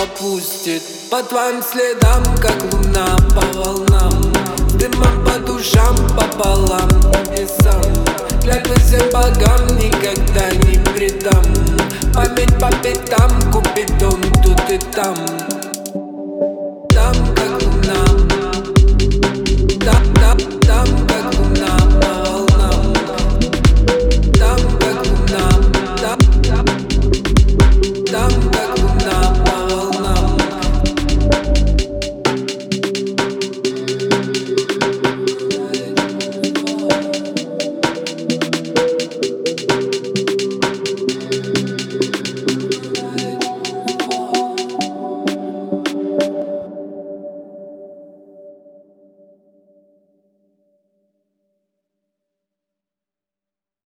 попустит По твоим следам, как луна по волнам. Дымом по душам пополам небесам Клятвы всем богам никогда не предам. Память по пятам, купидон тут и там